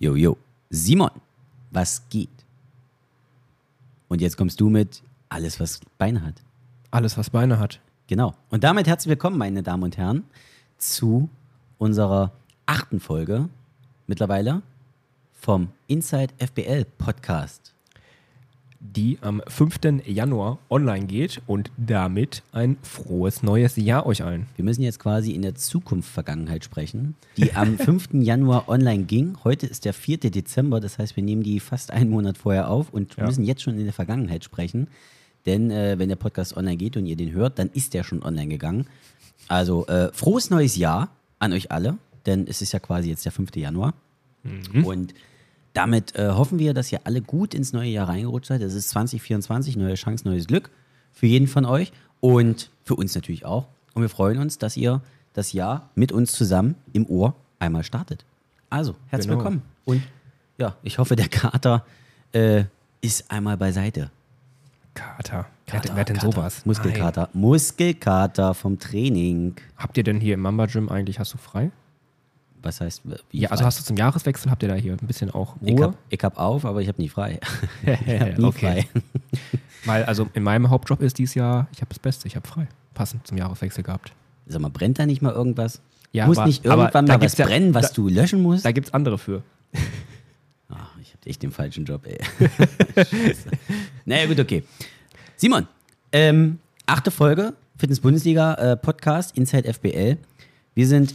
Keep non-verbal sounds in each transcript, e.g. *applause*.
Jo, jo. Simon, was geht? Und jetzt kommst du mit alles, was Beine hat. Alles, was Beine hat. Genau. Und damit herzlich willkommen, meine Damen und Herren, zu unserer achten Folge mittlerweile vom Inside FBL Podcast. Die am 5. Januar online geht und damit ein frohes neues Jahr euch allen. Wir müssen jetzt quasi in der Zukunft-Vergangenheit sprechen, die am *laughs* 5. Januar online ging. Heute ist der 4. Dezember, das heißt, wir nehmen die fast einen Monat vorher auf und Ja. müssen jetzt schon in der Vergangenheit sprechen. Denn äh, wenn der Podcast online geht und ihr den hört, dann ist der schon online gegangen. Also äh, frohes neues Jahr an euch alle, denn es ist ja quasi jetzt der 5. Januar. Und damit äh, hoffen wir, dass ihr alle gut ins neue Jahr reingerutscht seid. Es ist 2024, neue Chance, neues Glück für jeden von euch und für uns natürlich auch. Und wir freuen uns, dass ihr das Jahr mit uns zusammen im Ohr einmal startet. Also, herzlich Genau. willkommen. Und ja, ich hoffe, der Kater äh, ist einmal beiseite. Kater. Wer, Kater, wer hat denn Kater. sowas? Muskelkater. Muskelkater vom Training. Nein. Habt ihr denn hier im Mamba Gym eigentlich, hast du frei? Was heißt, wie Ja, also frei? hast du zum Jahreswechsel, habt ihr da hier ein bisschen auch ich Ruhe? hab, ich hab auf, aber ich hab nie frei. *laughs* ich hab nie okay. frei. *laughs* Weil also in meinem Hauptjob ist dieses Jahr, ich habe das Beste, ich habe frei. Passend zum Jahreswechsel gehabt. Sag mal, brennt da nicht mal irgendwas? Ja, Muss aber- nicht irgendwann mal was gibt's ja- brennen, was da- du löschen musst? Da gibt es andere für. Ach, *laughs* ich hab echt den falschen Job, ey. Scheiße. Naja, gut, okay. Simon, ähm, achte Folge, Fitness-Bundesliga äh, Podcast, Inside FBL. Wir sind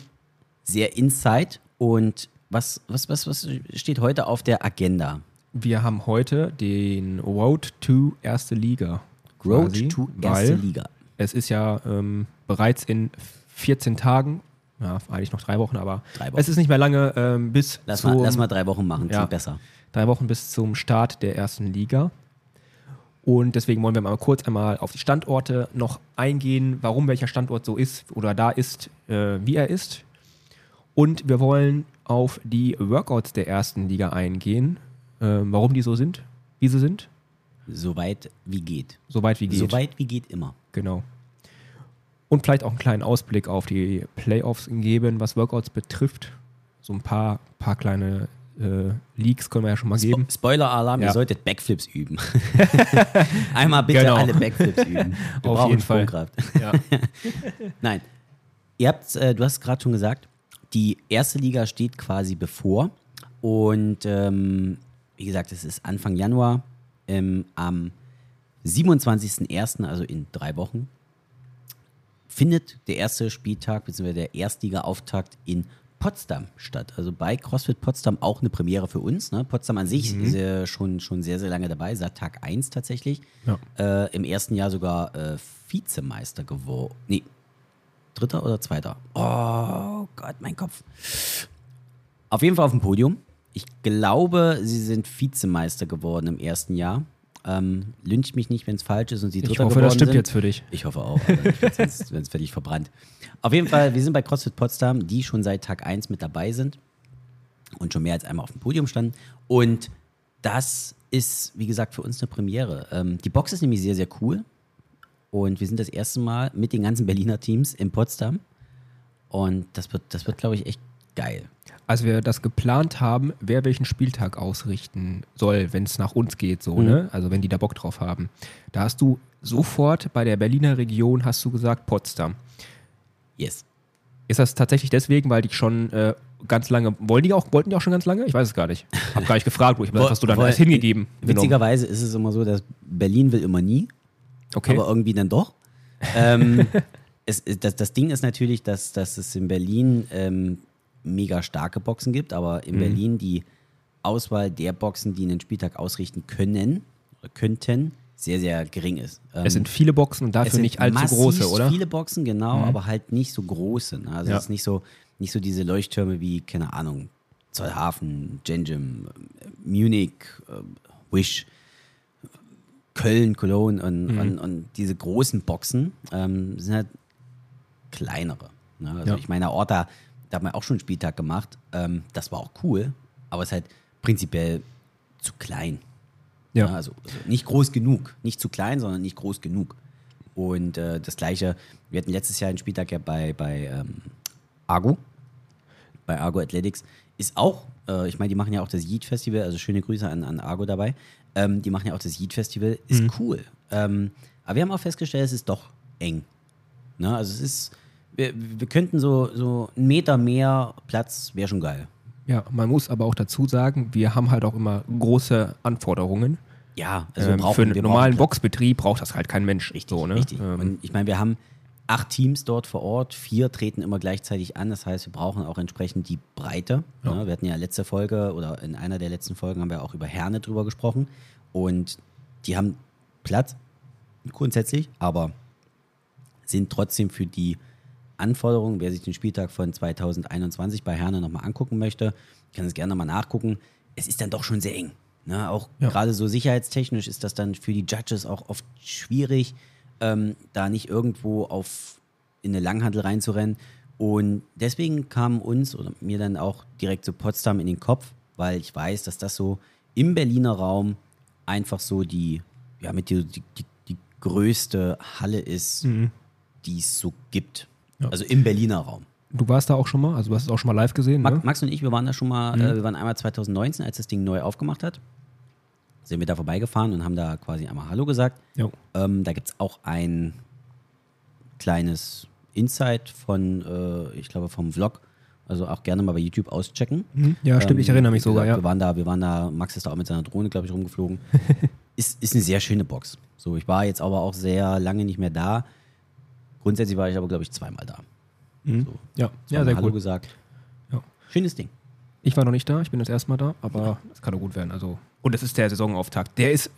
sehr inside und was, was, was, was steht heute auf der Agenda? Wir haben heute den Road to Erste Liga. Road quasi, to Erste Liga. Es ist ja ähm, bereits in 14 Tagen, ja, eigentlich noch drei Wochen, aber Drei Wochen. es ist nicht mehr lange ähm, bis Lass zum, mal, lass mal drei Wochen machen, Ja. klingt besser. drei Wochen bis zum Start der ersten Liga. Und deswegen wollen wir mal kurz einmal auf die Standorte noch eingehen, warum welcher Standort so ist oder da ist, äh, wie er ist. Und wir wollen auf die Workouts der ersten Liga eingehen, äh, warum die so sind, wie sie sind, Soweit wie geht. soweit wie geht. Soweit wie geht immer. Genau. Und vielleicht auch einen kleinen Ausblick auf die Playoffs geben, was Workouts betrifft. So ein paar, paar kleine äh, Leaks können wir ja schon mal geben. Spo Spoiler-Alarm, ihr Ja. solltet Backflips üben. *laughs* *laughs* Einmal bitte Genau. alle Backflips üben. Wir *laughs* Auf jeden Fall. Ja. Nein. Ihr habt, äh, du hast gerade schon gesagt, die erste Liga steht quasi bevor. Und ähm, wie gesagt, es ist Anfang Januar. Ähm, am 27.01., also in drei Wochen, findet der erste Spieltag bzw. der Erstliga-Auftakt in Potsdam statt. Also bei CrossFit Potsdam auch eine Premiere für uns. Ne? Potsdam an sich ist ja schon, schon sehr, sehr lange dabei, seit Tag 1 tatsächlich. Ja. Äh, Im ersten Jahr sogar äh, Vizemeister geworden. Nee, dritter oder zweiter? Oh Gott, mein Kopf. Auf jeden Fall auf dem Podium. Ich glaube, sie sind Vizemeister geworden im ersten Jahr. Ähm, lyncht mich nicht, wenn es falsch ist und sie Ich Dritter hoffe, geworden das stimmt sind. jetzt für dich. Ich hoffe auch, ich wenn es völlig verbrannt. Auf jeden Fall, wir sind bei CrossFit Potsdam, die schon seit Tag 1 mit dabei sind und schon mehr als einmal auf dem Podium standen. Und das ist, wie gesagt, für uns eine Premiere. Ähm, die Box ist nämlich sehr, sehr cool. Und wir sind das erste Mal mit den ganzen Berliner Teams in Potsdam. Und das wird, das wird glaube ich, echt geil. Als wir das geplant haben, wer welchen Spieltag ausrichten soll, wenn es nach uns geht, so, Mhm. ne? Also wenn die da Bock drauf haben. Da hast du sofort bei der Berliner Region hast du gesagt Potsdam. Yes. Ist das tatsächlich deswegen, weil die schon äh, ganz lange, wollen die auch, wollten die auch schon ganz lange? Ich weiß es gar nicht. Hab gar nicht gefragt, wo ich das hast du dann Woll- hingegeben. genommen. Witzigerweise ist es immer so, dass Berlin will immer nie. Okay. aber irgendwie dann doch. ähm, *laughs* es, das, das Ding ist natürlich, dass, dass es in Berlin ähm, mega starke Boxen gibt, aber Mhm. in Berlin die Auswahl der Boxen, die einen Spieltag ausrichten können oder könnten, sehr, sehr gering ist. Ähm, es sind viele Boxen und dafür nicht allzu große, oder? Mhm. viele Boxen, genau, aber halt nicht so große. Ne? Also Ja. es ist nicht so, nicht so diese Leuchttürme wie, keine Ahnung, Zollhafen, Genjim, äh, Munich, äh, Wish, Köln, Cologne und, Mhm. und, und diese großen Boxen ähm, sind halt kleinere. Ne? Also Ja. ich meine, Orta, da haben wir auch schon einen Spieltag gemacht. Ähm, das war auch cool, aber es ist halt prinzipiell zu klein. Ja. Ja, also, also nicht groß genug. Nicht zu klein, sondern nicht groß genug. Und äh, das gleiche, wir hatten letztes Jahr einen Spieltag ja bei, bei ähm, Argo. Bei Argo Athletics ist auch, äh, ich meine, die machen ja auch das Yeet Festival, also schöne Grüße an, an Argo dabei. Ähm, die machen ja auch das Yeet Festival, ist cool. Ähm, aber wir haben auch festgestellt, es ist doch eng. Ne? Also es ist, wir, wir könnten so, so einen Meter mehr Platz, wäre schon geil. Ja, man muss aber auch dazu sagen, wir haben halt auch immer große Anforderungen. Ja, also Ähm, brauchen, für einen normalen Boxbetrieb braucht das halt kein Mensch. Richtig, so, ne? richtig. Ähm, Und ich meine, wir haben acht Teams dort vor Ort, vier treten immer gleichzeitig an. Das heißt, wir brauchen auch entsprechend die Breite. Ja. Ne? Wir hatten ja letzte Folge oder in einer der letzten Folgen haben wir auch über Herne drüber gesprochen. Und die haben Platz grundsätzlich, aber sind trotzdem für die Anforderungen, wer sich den Spieltag von 2021 bei Herne nochmal angucken möchte, kann es gerne nochmal nachgucken. Es ist dann doch schon sehr eng. Ne? Auch Ja. gerade so sicherheitstechnisch ist das dann für die Judges auch oft schwierig, ähm, da nicht irgendwo auf in eine Langhandel reinzurennen. Und deswegen kam uns oder mir dann auch direkt so Potsdam in den Kopf, weil ich weiß, dass das so im Berliner Raum einfach so die, ja, mit die, die, die, größte Halle ist, die es so gibt. Ja. Also im Berliner Raum. du warst da auch schon mal, also du hast es auch schon mal live gesehen. Max, Ne? Max und ich, wir waren da schon mal, äh, wir waren einmal 2019, als das Ding neu aufgemacht hat. Sind wir da vorbeigefahren und haben da quasi einmal Hallo gesagt. Ähm, da gibt es auch ein kleines Insight von, äh, ich glaube, vom Vlog. Also auch gerne mal bei YouTube auschecken. Mhm. Ja, stimmt, ich erinnere mich sogar, ja. Wir waren da, wir waren da, Max ist da auch mit seiner Drohne, glaube ich, rumgeflogen. *laughs* ist, ist eine sehr schöne Box. So, ich war jetzt aber auch sehr lange nicht mehr da. Grundsätzlich war ich aber, glaube ich, zweimal da. Mhm. So, Ja, ja sehr Hallo cool. gesagt. Ja. Schönes Ding. Ich war noch nicht da, ich bin das erste Mal da, aber es kann doch gut werden. Also, und es ist der Saisonauftakt. Der ist,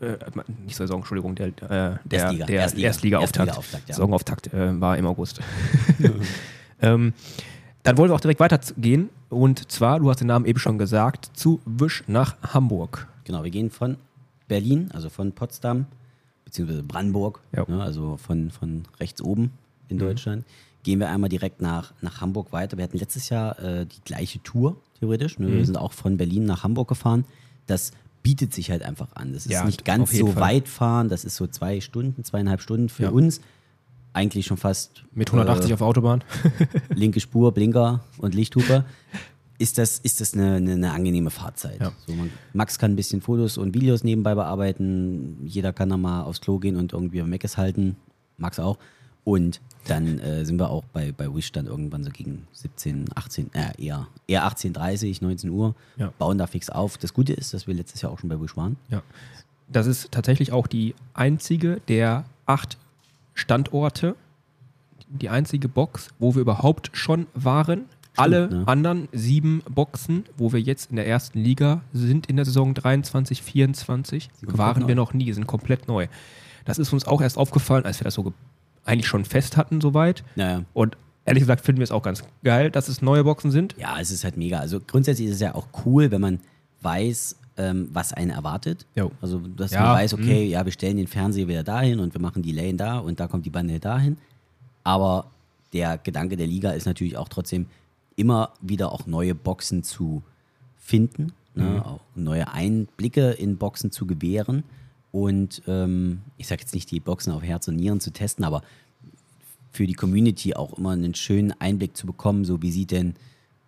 äh, äh, nicht Saison, Entschuldigung, der, äh, der, Erstliga, der Erstliga. Erstliga-Auftakt. Erstliga-Auftakt, ja. Saisonauftakt äh, war im August. *laughs* ähm, dann wollen wir auch direkt weitergehen. Und zwar, du hast den Namen eben schon gesagt, zu Wisch nach Hamburg. Genau, wir gehen von Berlin, also von Potsdam, beziehungsweise Brandenburg, Ja. ne, also von, von rechts oben in Deutschland, gehen wir einmal direkt nach, nach Hamburg weiter. Wir hatten letztes Jahr äh, die gleiche Tour, theoretisch. Ne? Wir sind auch von Berlin nach Hamburg gefahren. Das bietet sich halt einfach an. Das ist Ja, nicht ganz so Fall. weit fahren, das ist so zwei Stunden, zweieinhalb Stunden für Ja. uns. Eigentlich schon fast Mit 180 äh, auf Autobahn. *laughs* linke Spur, Blinker und Lichthupe, ist das, ist das eine, eine, eine angenehme Fahrzeit. Ja. So, man, Max kann ein bisschen Fotos und Videos nebenbei bearbeiten. Jeder kann da mal aufs Klo gehen und irgendwie am Meckes halten. Max auch. Und dann äh, sind wir auch bei, bei Wish dann irgendwann so gegen 17, 18, äh, eher, eher 18, 30, 19 Uhr. Ja. Bauen da fix auf. Das Gute ist, dass wir letztes Jahr auch schon bei Wish waren. Ja. Das ist tatsächlich auch die einzige der acht Standorte, die einzige Box, wo wir überhaupt schon waren. Alle ne? anderen sieben Boxen, wo wir jetzt in der ersten Liga sind in der Saison 23, 24, komplett waren wir noch nie, sind komplett neu. Das ist uns auch erst aufgefallen, als wir das so eigentlich schon fest hatten soweit. Naja. Und ehrlich gesagt finden wir es auch ganz geil, dass es neue Boxen sind. Ja, es ist halt mega. Also grundsätzlich ist es ja auch cool, wenn man weiß, ähm, was einen erwartet. Jo. Also, dass Ja, man weiß, okay, ja, wir stellen den Fernseher wieder dahin und wir machen die Lane da und da kommt die Bande dahin. Aber der Gedanke der Liga ist natürlich auch trotzdem immer wieder auch neue Boxen zu finden, Mhm. ne? auch neue Einblicke in Boxen zu gewähren und ähm, ich sage jetzt nicht die Boxen auf Herz und Nieren zu testen, aber für die Community auch immer einen schönen Einblick zu bekommen, so wie sieht denn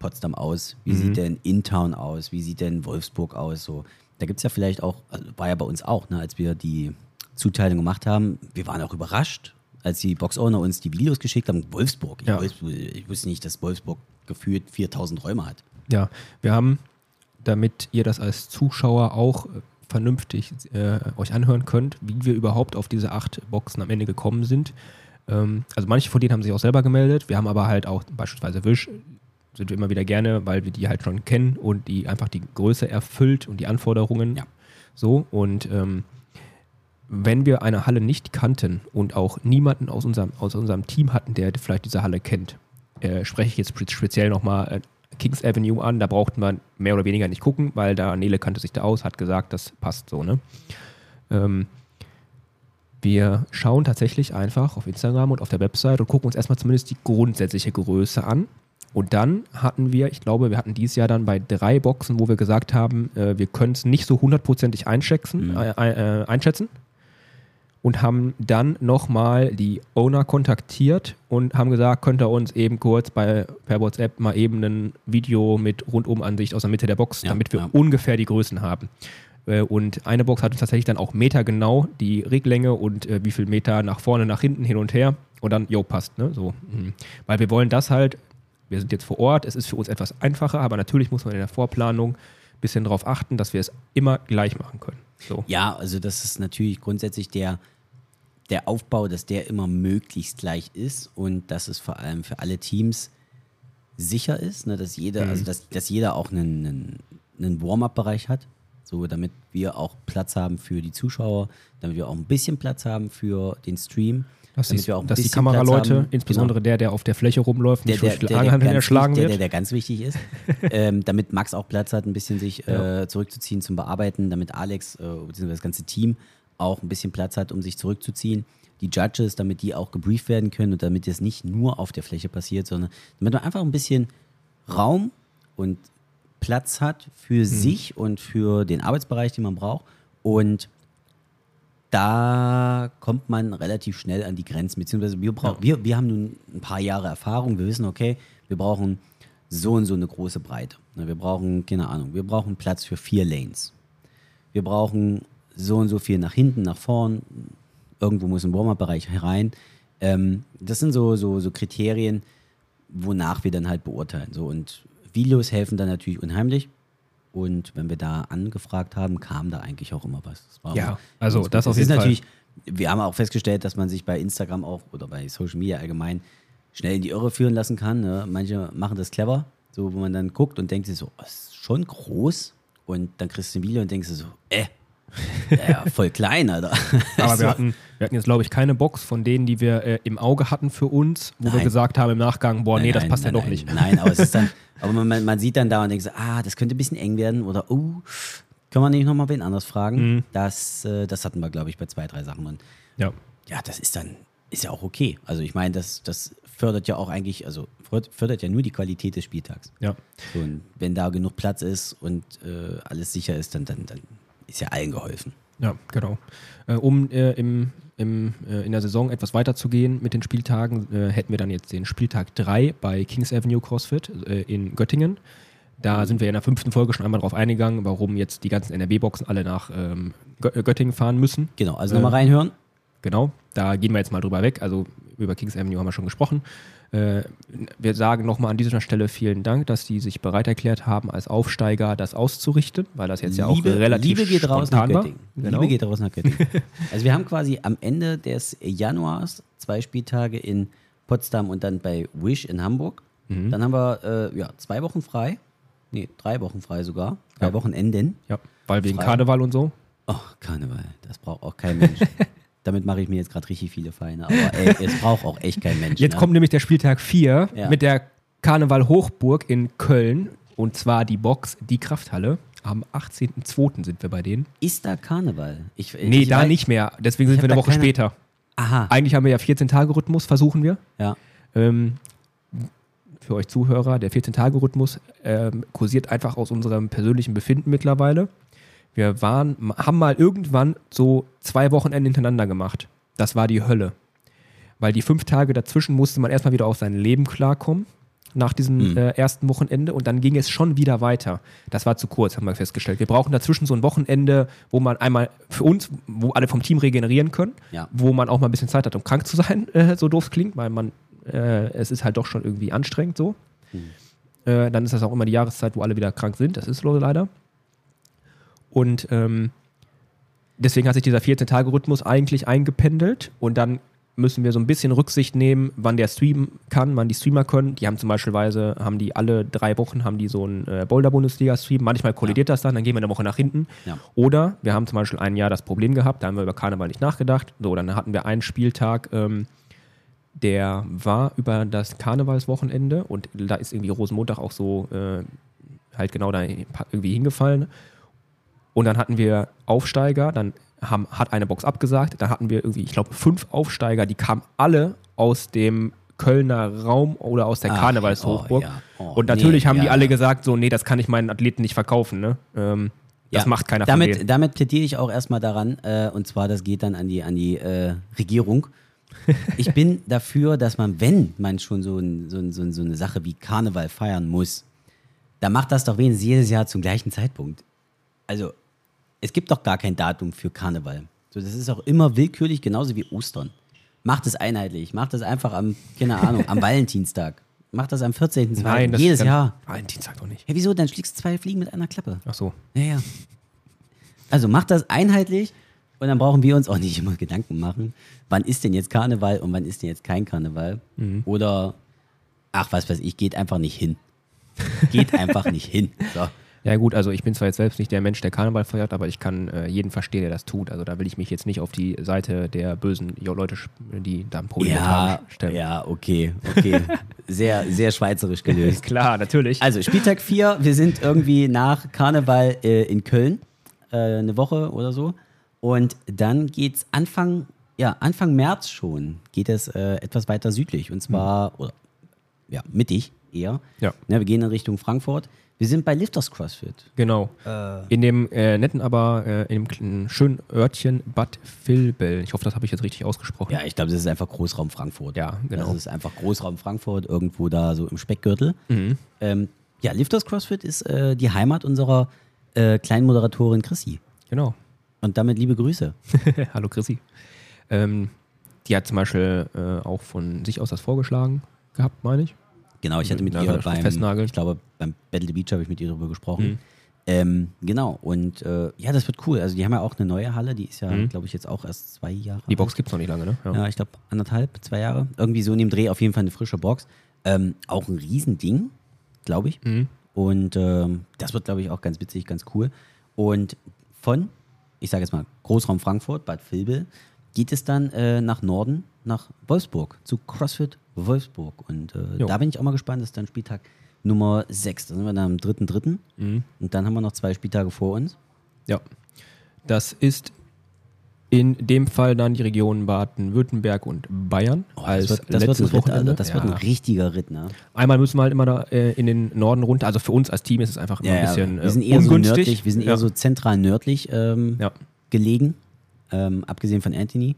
Potsdam aus, wie sieht denn Intown aus, wie sieht denn Wolfsburg aus, so. Da gibt es ja vielleicht auch, also war ja bei uns auch, ne, als wir die Zuteilung gemacht haben, wir waren auch überrascht, als die Box-Owner uns die Videos geschickt haben, Wolfsburg. Ich, Ja. Wolfsburg, ich wusste nicht, dass Wolfsburg gefühlt 4000 Räume hat. Ja, wir haben, damit ihr das als Zuschauer auch äh, vernünftig äh, euch anhören könnt, wie wir überhaupt auf diese acht Boxen am Ende gekommen sind. Ähm, also manche von denen haben sich auch selber gemeldet. Wir haben aber halt auch beispielsweise Wish, sind wir immer wieder gerne, weil wir die halt schon kennen und die einfach die Größe erfüllt und die Anforderungen. Ja. So und ähm, wenn wir eine Halle nicht kannten und auch niemanden aus unserem, aus unserem Team hatten, der vielleicht diese Halle kennt, äh, spreche ich jetzt spe- speziell nochmal äh, Kings Avenue an. Da braucht man mehr oder weniger nicht gucken, weil da Nele kannte sich da aus, hat gesagt, das passt so. Ne? Ähm, wir schauen tatsächlich einfach auf Instagram und auf der Website und gucken uns erstmal zumindest die grundsätzliche Größe an. Und dann hatten wir, ich glaube, wir hatten dieses Jahr dann bei drei Boxen, wo wir gesagt haben, äh, wir können es nicht so hundertprozentig einschätzen, Mhm. äh, äh, einschätzen. und haben dann nochmal die Owner kontaktiert und haben gesagt, könnt ihr uns eben kurz bei, per WhatsApp mal eben ein Video mit Rundumansicht aus der Mitte der Box, Ja, damit wir ja. ungefähr die Größen haben. Äh, Und eine Box hat uns tatsächlich dann auch metergenau die Reglänge und äh, wie viel Meter nach vorne, nach hinten, hin und her. Und dann, jo, passt, ne? So. mhm. Weil wir wollen das halt, wir sind jetzt vor Ort, es ist für uns etwas einfacher, aber natürlich muss man in der Vorplanung ein bisschen darauf achten, dass wir es immer gleich machen können. So. Ja, also das ist natürlich grundsätzlich der, der Aufbau, dass der immer möglichst gleich ist und dass es vor allem für alle Teams sicher ist, ne, dass jeder, Mhm. also dass, dass jeder auch einen, einen, einen Warm-up-Bereich hat, so damit wir auch Platz haben für die Zuschauer, damit wir auch ein bisschen Platz haben für den Stream, Dass, damit die, wir auch ein dass die bisschen Kameraleute, haben, insbesondere genau, der, der auf der Fläche rumläuft, der, nicht der, der, der, Angelhandel ganz erschlagen der, wird. der, der ganz wichtig ist, *laughs* ähm, damit Max auch Platz hat, ein bisschen sich Ja. äh, zurückzuziehen zum Bearbeiten, damit Alex äh, beziehungsweise das ganze Team auch ein bisschen Platz hat, um sich zurückzuziehen. Die Judges, damit die auch gebrieft werden können und damit es nicht nur auf der Fläche passiert, sondern damit man einfach ein bisschen Raum und Platz hat für sich und für den Arbeitsbereich, den man braucht. Und da kommt man relativ schnell an die Grenzen, beziehungsweise wir, brauch, wir, wir haben nun ein paar Jahre Erfahrung, wir wissen, okay, wir brauchen so und so eine große Breite. Ne, Wir brauchen, keine Ahnung, wir brauchen Platz für vier Lanes. Wir brauchen so und so viel nach hinten, nach vorn, irgendwo muss ein Warm-Up-Bereich herein. Ähm, das sind so, so, so Kriterien, wonach wir dann halt beurteilen. So, und Videos helfen dann natürlich unheimlich. Und wenn wir da angefragt haben, kam da eigentlich auch immer was. Ja, also das auf jeden ist Fall. natürlich, wir haben auch festgestellt, dass man sich bei Instagram auch oder bei Social Media allgemein schnell in die Irre führen lassen kann. Ne? Manche machen das clever, so wo man dann guckt und denkt sich so, oh, ist schon groß. Und dann kriegst du ein Video und denkst du so, äh, *laughs* ja, voll klein, Alter. Aber wir hatten, wir hatten jetzt, glaube ich, keine Box von denen, die wir äh, im Auge hatten für uns, wo wir Nein. gesagt haben im Nachgang, boah, nee, Nein, das nein, passt ja doch nicht. Nein, aber es ist dann, *laughs* aber man- man, sieht dann da und denkt so, ah, das könnte ein bisschen eng werden oder oh, können wir nicht nochmal wen anders fragen? Mhm. Das, äh, das hatten wir, glaube ich, bei zwei, drei Sachen. Und Ja. ja, das ist dann, ist ja auch okay. Also ich meine, das, das fördert ja auch eigentlich, also fördert- fördert ja nur die Qualität des Spieltags. Ja. So, und wenn da genug Platz ist und äh, alles sicher ist, dann, dann, dann ist ja allen geholfen. Ja, genau. Äh, um äh, im, im, äh, in der Saison etwas weiterzugehen mit den Spieltagen, äh, hätten wir dann jetzt den Spieltag 3 bei Kings Avenue CrossFit äh, in Göttingen. Da sind wir in der fünften Folge schon einmal drauf eingegangen, warum jetzt die ganzen NRW-Boxen alle nach ähm, Gö- äh, Göttingen fahren müssen. Genau, also Äh, nochmal reinhören. Genau, da gehen wir jetzt mal drüber weg. Also über Kings Avenue haben wir schon gesprochen. Äh, wir sagen nochmal an dieser Stelle vielen Dank, dass die sich bereit erklärt haben, als Aufsteiger das auszurichten, weil das jetzt ja auch relativ Liebe geht raus nach. Göttingen. Genau. Liebe geht raus nach Göttingen. *laughs* also wir haben quasi am Ende des Januars zwei Spieltage in Potsdam und dann bei Wish in Hamburg. Mhm. Dann haben wir äh, ja, zwei Wochen frei. Nee, drei Wochen frei sogar. Drei Ja. Wochenenden. ja, weil wegen Frei. Karneval und so. Oh, Karneval, das braucht auch kein Mensch. *laughs* Damit mache ich mir jetzt gerade richtig viele Feinde. Aber ey, *laughs* es braucht auch echt kein Mensch. Jetzt ne? kommt nämlich der Spieltag 4 Ja. mit der Karneval Hochburg in Köln und zwar die Box, die Krafthalle. Am 18.02. sind wir bei denen. Ist da Karneval? Ich, Nee, ich da weiß- nicht mehr. Deswegen sind wir eine Woche keine- später. Aha, Eigentlich haben wir ja 14-Tage-Rhythmus, versuchen wir. ja. Ähm, für euch Zuhörer, der 14-Tage-Rhythmus ähm, kursiert einfach aus unserem persönlichen Befinden mittlerweile. Wir waren, haben mal irgendwann so zwei Wochenende hintereinander gemacht. Das war die Hölle. Weil die fünf Tage dazwischen musste man erstmal wieder auf sein Leben klarkommen. Nach diesem Mhm. äh, ersten Wochenende und dann ging es schon wieder weiter. Das war zu kurz, haben wir festgestellt. Wir brauchen dazwischen so ein Wochenende, wo man einmal für uns, wo alle vom Team regenerieren können, Ja. wo man auch mal ein bisschen Zeit hat, um krank zu sein, *laughs* äh, so doof klingt, weil man, äh, es ist halt doch schon irgendwie anstrengend so. Äh, dann ist das auch immer die Jahreszeit, wo alle wieder krank sind. Das ist leider. Und ähm, deswegen hat sich dieser 14-Tage-Rhythmus eigentlich eingependelt und dann müssen wir so ein bisschen Rücksicht nehmen, wann der Stream kann, wann die Streamer können. Die haben zum Beispiel, haben die alle drei Wochen haben die so einen äh, Boulder-Bundesliga-Stream. Manchmal kollidiert das dann, dann gehen wir eine Woche nach hinten. Ja. Oder wir haben zum Beispiel ein Jahr das Problem gehabt, da haben wir über Karneval nicht nachgedacht. So, dann hatten wir einen Spieltag, ähm, der war über das Karnevalswochenende und da ist irgendwie Rosenmontag auch so äh, halt genau da irgendwie hingefallen. Und dann hatten wir Aufsteiger, dann haben, hat eine Box abgesagt, dann hatten wir irgendwie, ich glaube, fünf Aufsteiger, die kamen alle aus dem Kölner Raum oder aus der Ach, Karnevalshochburg. oh, ja. Oh, und natürlich nee, haben die ja, alle ja. gesagt, so, nee, das kann ich meinen Athleten nicht verkaufen. Ne? Ähm, Das Ja, macht keiner von damit, denen. damit plädiere ich auch erstmal daran, äh, und zwar, das geht dann an die, an die äh, Regierung. Ich *laughs* bin dafür, dass man, wenn man schon so, ein, so, ein, so eine Sache wie Karneval feiern muss, dann macht das doch wenigstens jedes Jahr zum gleichen Zeitpunkt. Also, es gibt doch gar kein Datum für Karneval. So, das ist auch immer willkürlich, genauso wie Ostern. Macht es einheitlich, macht es einfach am, keine Ahnung, am *laughs* Valentinstag. Macht das am 14.2. Nein, das jedes Jahr. Valentinstag doch nicht. Ja, wieso? Dann schlägst du zwei Fliegen mit einer Klappe. Ach so. Ja, ja. Also macht das einheitlich und dann brauchen wir uns auch nicht immer Gedanken machen, wann ist denn jetzt Karneval und wann ist denn jetzt kein Karneval. Oder, ach, was weiß ich, geht einfach nicht hin. Geht einfach nicht hin. So. Ja gut, also ich bin zwar jetzt selbst nicht der Mensch, der Karneval feiert, aber ich kann äh, jeden verstehen, der das tut. Also da will ich mich jetzt nicht auf die Seite der bösen Leute, die da ein Problem Ja, haben, stellen. ja, okay, okay. *laughs* Sehr, sehr schweizerisch gelöst. *laughs* Klar, natürlich. Also Spieltag 4, wir sind irgendwie nach Karneval äh, in Köln, äh, eine Woche oder so. Und dann geht's Anfang, ja, Anfang März schon, geht es äh, etwas weiter südlich. Und zwar, oder ja, mittig eher. Ja. Ne, wir gehen in Richtung Frankfurt. Wir sind bei Lifters CrossFit. Genau. In dem äh, netten, aber äh, in dem schönen Örtchen Bad Vilbel. Ich hoffe, das habe ich jetzt richtig ausgesprochen. Ja, ich glaube, das ist einfach Großraum Frankfurt. Ja, genau. Das ist einfach Großraum Frankfurt, irgendwo da so im Speckgürtel. Mhm. Ähm, ja, Lifters CrossFit ist äh, die Heimat unserer äh, kleinen Moderatorin Chrissy. Genau. Und damit liebe Grüße. *laughs* Hallo Chrissy. Ähm, die hat zum Beispiel äh, auch von sich aus das vorgeschlagen gehabt, meine ich. Genau, ich hatte mit Ja, ihr beim, ich glaube, beim Battle the Beach habe ich mit ihr darüber gesprochen. Mhm. Ähm, genau, und äh, ja, das wird cool. Also die haben ja auch eine neue Halle, die ist ja, glaube ich, jetzt auch erst zwei Jahre Mhm. Die Box gibt es noch nicht lange, ne? Ja, ich glaube anderthalb, zwei Jahre. Irgendwie so in dem Dreh auf jeden Fall eine frische Box. Ähm, auch ein Riesending, glaube ich. Mhm. Und ähm, das wird, glaube ich, auch ganz witzig, ganz cool. Und von, ich sage jetzt mal, Großraum Frankfurt, Bad Vilbel, geht es dann äh, nach Norden, nach Wolfsburg, zu CrossFit Wolfsburg. Und äh, da bin ich auch mal gespannt, das ist dann Spieltag Nummer 6. Da sind wir dann am 3.3. Mhm. Und dann haben wir noch zwei Spieltage vor uns. Ja. Das ist in dem Fall dann die Region Baden-Württemberg und Bayern als Oh, das wird, das wird, ein, letztes Ritt, Wochenende. Das wird Ja. ein richtiger Ritt, ne? Einmal müssen wir halt immer da äh, in den Norden runter. Also für uns als Team ist es einfach immer ein bisschen wir äh, sind eher ungünstig. so nördlich, wir sind eher ja. so zentral nördlich ähm, Ja. gelegen, ähm, abgesehen von Anthony,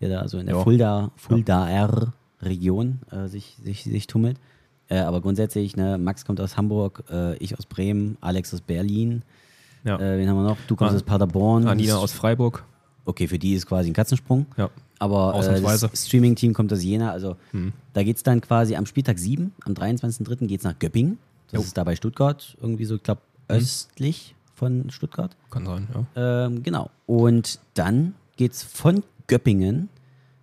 der da so in der. Fulda, Fuldaer Region äh, sich, sich, sich tummelt. Äh, aber grundsätzlich, ne, Max kommt aus Hamburg, äh, ich aus Bremen, Alex aus Berlin. Ja. Äh, wen haben wir noch? Du kommst Ah, aus Paderborn. Anina aus Freiburg. Okay, für die ist quasi ein Katzensprung. Ja. Aber äh, das Streaming-Team kommt aus Jena. Also da geht es dann quasi am Spieltag 7, am 23.03. geht es nach Göppingen. Das Jo. Ist da bei Stuttgart, irgendwie so, ich glaube, östlich von Stuttgart. Kann sein, ja. Ähm, genau. Und dann geht es von Göppingen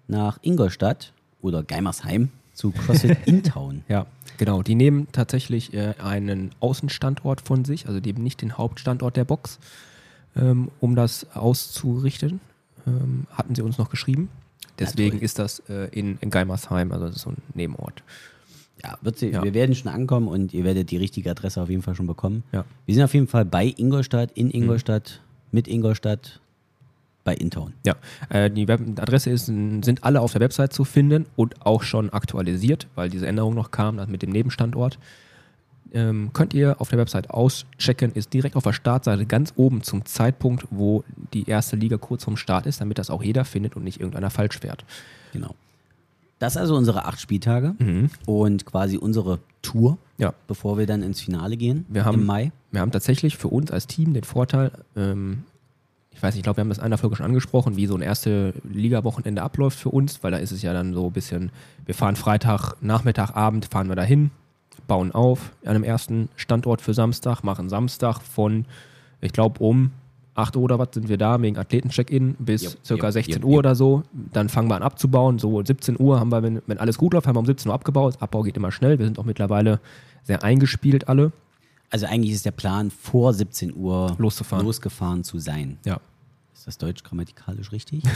nach Ingolstadt oder Geimersheim zu CrossFit *laughs* Intown. Ja, genau. Die nehmen tatsächlich äh, einen Außenstandort von sich, also die nehmen nicht den Hauptstandort der Box, ähm, um das auszurichten, ähm, hatten sie uns noch geschrieben. Deswegen toll. ist das äh, in, in Geimersheim, also so ein Nebenort. Ja, wird sie, Ja. wir werden schon ankommen und ihr werdet die richtige Adresse auf jeden Fall schon bekommen. Ja. Wir sind auf jeden Fall bei Ingolstadt, in Mhm. Ingolstadt, mit Ingolstadt, bei Intown. Ja, äh, die Web Adresse ist, sind alle auf der Website zu finden und auch schon aktualisiert, weil diese Änderung noch kam mit dem Nebenstandort. Ähm, könnt ihr auf der Website auschecken, ist direkt auf der Startseite ganz oben zum Zeitpunkt, wo die erste Liga kurz vorm Start ist, damit das auch jeder findet und nicht irgendeiner falsch fährt. Genau. Das ist also unsere acht Spieltage Mhm. und quasi unsere Tour, Ja, bevor wir dann ins Finale gehen Wir haben- im Mai. wir haben tatsächlich für uns als Team den Vorteil, ähm, ich weiß nicht, ich glaube, wir haben das in einer Folge schon angesprochen, wie so ein erste Liga-Wochenende abläuft für uns, weil da ist es ja dann so ein bisschen, wir fahren Freitag, Nachmittag, Abend, fahren wir dahin, bauen auf an einem ersten Standort für Samstag, machen Samstag von, ich glaube, um 8 Uhr oder was sind wir da, wegen Athleten-Check-In bis Jupp, circa jupp, 16 jupp, Uhr oder so. Dann fangen wir an abzubauen. So 17 Uhr haben wir, wenn, wenn alles gut läuft, haben wir um 17 Uhr abgebaut. Abbau geht immer schnell. Wir sind auch mittlerweile sehr eingespielt alle. Also eigentlich ist der Plan, vor 17 Uhr Loszufahren. losgefahren zu sein. Ja. Ist das deutsch grammatikalisch richtig? *laughs*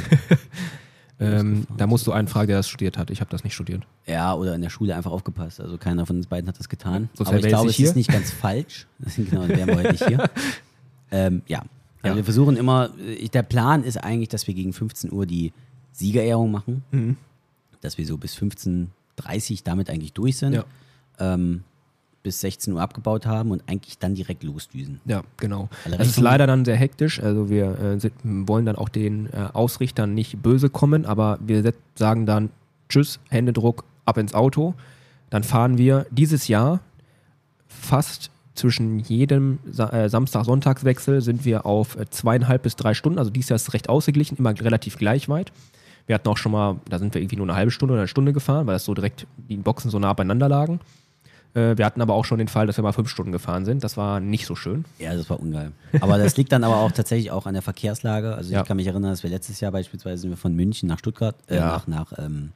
Ähm, da musst du einen fragen, der das studiert hat. Ich habe das nicht studiert. ja, oder in der Schule einfach aufgepasst. Also keiner von uns beiden hat das getan. Sonst Aber ich glaube, es ist nicht ganz falsch. *laughs* *laughs* genau, dann wären wir heute nicht hier. Ähm, ja. Also Ja. wir versuchen immer, äh, der Plan ist eigentlich, dass wir gegen 15 Uhr die Siegerehrung machen. Mhm. Dass wir so bis 15.30 Uhr damit eigentlich durch sind. Ja. Ähm, bis 16 Uhr abgebaut haben und eigentlich dann direkt losdüsen. Ja, genau. Das ist leider dann sehr hektisch. Also wir äh, sind, wollen dann auch den äh, Ausrichtern nicht böse kommen, aber wir sagen dann Tschüss, Händedruck, ab ins Auto. Dann fahren wir dieses Jahr fast zwischen jedem äh, Samstag-Sonntagswechsel sind wir auf äh, zweieinhalb bis drei Stunden. Also dieses Jahr ist es recht ausgeglichen, immer relativ gleich weit. Wir hatten auch schon mal, da sind wir irgendwie nur eine halbe Stunde oder eine Stunde gefahren, weil das so direkt die Boxen so nah beieinander lagen. Äh, wir hatten aber auch schon den Fall, dass wir mal fünf Stunden gefahren sind. Das war nicht so schön. Ja, das war ungeil. Aber das liegt dann aber auch tatsächlich auch an der Verkehrslage. Also Ja. ich kann mich erinnern, dass wir letztes Jahr beispielsweise sind wir von München nach Stuttgart, äh, Ja. nach, nach ähm,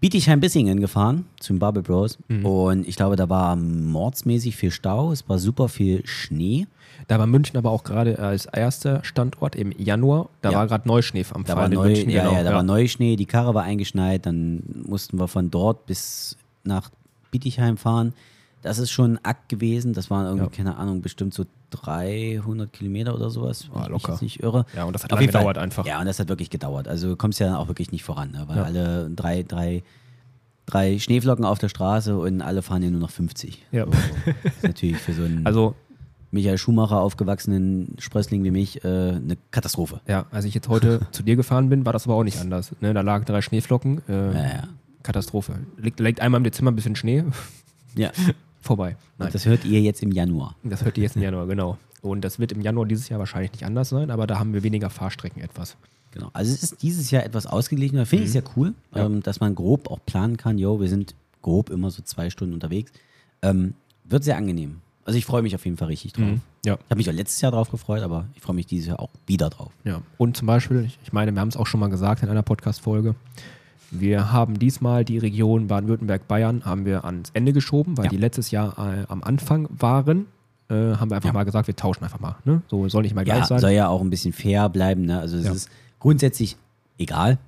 Bietigheim-Bissingen gefahren zum Bubble Bros. Mhm. Und ich glaube, da war mordsmäßig viel Stau, es war super viel Schnee. Da war München aber auch gerade als erster Standort im Januar. Da Ja. war gerade Neuschnee am Da war, Fallen in neu, München. ja, genau. ja, da war Neuschnee, die Karre war eingeschneit, dann mussten wir von dort bis nach Bietigheim fahren. Das ist schon ein Akt gewesen. Das waren irgendwie, Ja. keine Ahnung, bestimmt so 300 Kilometer oder sowas. ich mich locker. jetzt nicht irre. Ja, und das hat Auf lange Fall. gedauert einfach. Ja, und das hat wirklich gedauert. Also du kommst ja dann auch wirklich nicht voran, ne? weil Ja. alle drei, drei, drei Schneeflocken auf der Straße und alle fahren ja nur noch 50. Ja. So, das ist natürlich für so einen *laughs* Also, Michael Schumacher aufgewachsenen Sprössling wie mich äh, eine Katastrophe. ja, als ich jetzt heute *laughs* zu dir gefahren bin, war das aber auch nicht anders. Ne, da lagen drei Schneeflocken. Äh, Ja, ja. Katastrophe. Liegt, liegt einmal im Dezember ein bisschen Schnee. ja. *laughs* Vorbei. Nein, Und das hört ihr jetzt im Januar. das hört ihr jetzt im Januar, genau. Und das wird im Januar dieses Jahr wahrscheinlich nicht anders sein, aber da haben wir weniger Fahrstrecken etwas. Genau. Also es ist dieses Jahr etwas ausgeglichener. Finde ich sehr cool, Mhm. Ja. ähm, dass man grob auch planen kann, yo, wir sind grob immer so zwei Stunden unterwegs. Ähm, wird sehr angenehm. Also ich freue mich auf jeden Fall richtig drauf. Ja. Ich habe mich auch letztes Jahr drauf gefreut, aber ich freue mich dieses Jahr auch wieder drauf. Ja, und zum Beispiel, ich meine, wir haben es auch schon mal gesagt in einer Podcast-Folge, wir haben diesmal die Region Baden-Württemberg-Bayern haben wir ans Ende geschoben, weil Ja. die letztes Jahr äh, am Anfang waren. Äh, haben wir einfach Ja. mal gesagt, wir tauschen einfach mal. Ne? So soll nicht mal gleich Ja, sein. soll ja auch ein bisschen fair bleiben. Ne? Also es ist grundsätzlich egal.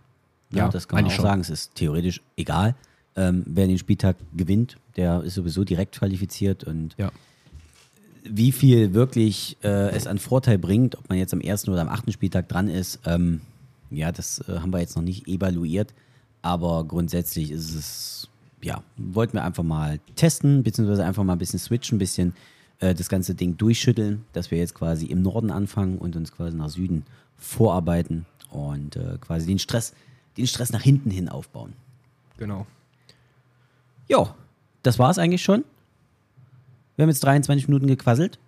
Ja, Ja, das kann man auch schon. sagen. Es ist theoretisch egal. Ähm, wer den Spieltag gewinnt, der ist sowieso direkt qualifiziert und Ja. wie viel wirklich äh, es an Vorteil bringt, ob man jetzt am ersten oder am achten Spieltag dran ist, ähm, ja, das äh, haben wir jetzt noch nicht evaluiert. Aber grundsätzlich ist es, ja, wollten wir einfach mal testen, beziehungsweise einfach mal ein bisschen switchen, ein bisschen äh, das ganze Ding durchschütteln, dass wir jetzt quasi im Norden anfangen und uns quasi nach Süden vorarbeiten und äh, quasi den Stress, den Stress nach hinten hin aufbauen. Genau. Jo, das war's eigentlich schon. Wir haben jetzt 23 Minuten gequasselt,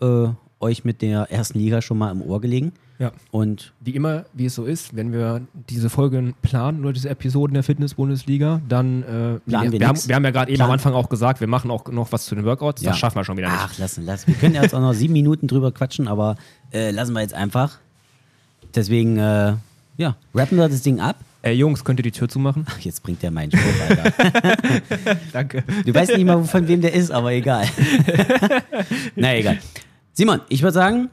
äh, euch mit der ersten Liga schon mal im Ohr gelegen. Ja. Und Wie immer, wie es so ist, wenn wir diese Folgen planen oder diese Episoden der Fitness-Bundesliga, dann äh, Planen wir, wir wir, haben, wir haben ja gerade eben am Anfang auch gesagt, wir machen auch noch was zu den Workouts. Ja. Das schaffen wir schon wieder nicht. ach, lassen, lassen. Wir können jetzt auch noch sieben Minuten drüber quatschen, aber äh, lassen wir jetzt einfach. Deswegen, äh, ja, rappen wir das Ding ab. Ey, Jungs, könnt ihr die Tür zumachen? Ach, jetzt bringt der meinen Spruch, Alter. *laughs* Danke. Du weißt nicht mal, von wem der ist, aber egal. *laughs* Na egal. Simon, ich würde sagen,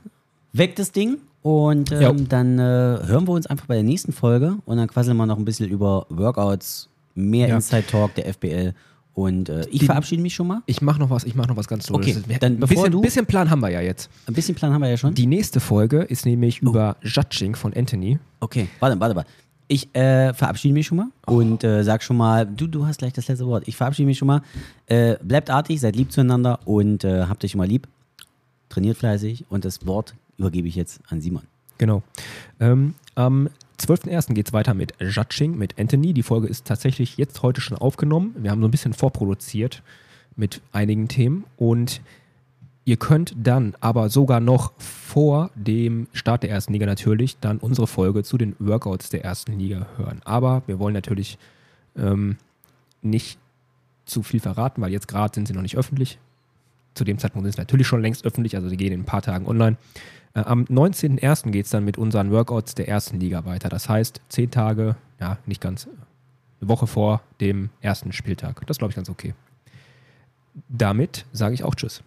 weg das Ding und ähm, dann äh, hören wir uns einfach bei der nächsten Folge und dann quasseln wir noch ein bisschen über Workouts, mehr Ja. Inside Talk der FBL und äh, ich Die- verabschiede mich schon mal. Ich mache noch was, ich mache noch was ganz Tolles. Okay, Wir- dann ein bevor bisschen, du- bisschen Plan haben wir ja jetzt. Ein bisschen Plan haben wir ja schon. Die nächste Folge ist nämlich über Judging von Anthony. Okay, warte, warte, warte. Ich äh, verabschiede mich schon mal und äh, sag schon mal, du, du hast gleich das letzte Wort. Ich verabschiede mich schon mal. Äh, bleibt artig, seid lieb zueinander und äh, habt euch immer lieb. Trainiert fleißig und das Wort übergebe ich jetzt an Simon. Genau. Ähm, am 12.01. geht es weiter mit Judging mit Anthony. Die Folge ist tatsächlich jetzt heute schon aufgenommen. Wir haben so ein bisschen vorproduziert mit einigen Themen und ihr könnt dann aber sogar noch vor dem Start der ersten Liga natürlich dann unsere Folge zu den Workouts der ersten Liga hören. Aber wir wollen natürlich ähm, nicht zu viel verraten, weil jetzt gerade sind sie noch nicht öffentlich. Zu dem Zeitpunkt sind sie natürlich schon längst öffentlich, also sie gehen in ein paar Tagen online. Äh, am 19.01. geht es dann mit unseren Workouts der ersten Liga weiter. Das heißt, zehn Tage, ja, nicht ganz, eine Woche vor dem ersten Spieltag. Das glaube ich ganz okay. Damit sage ich auch Tschüss.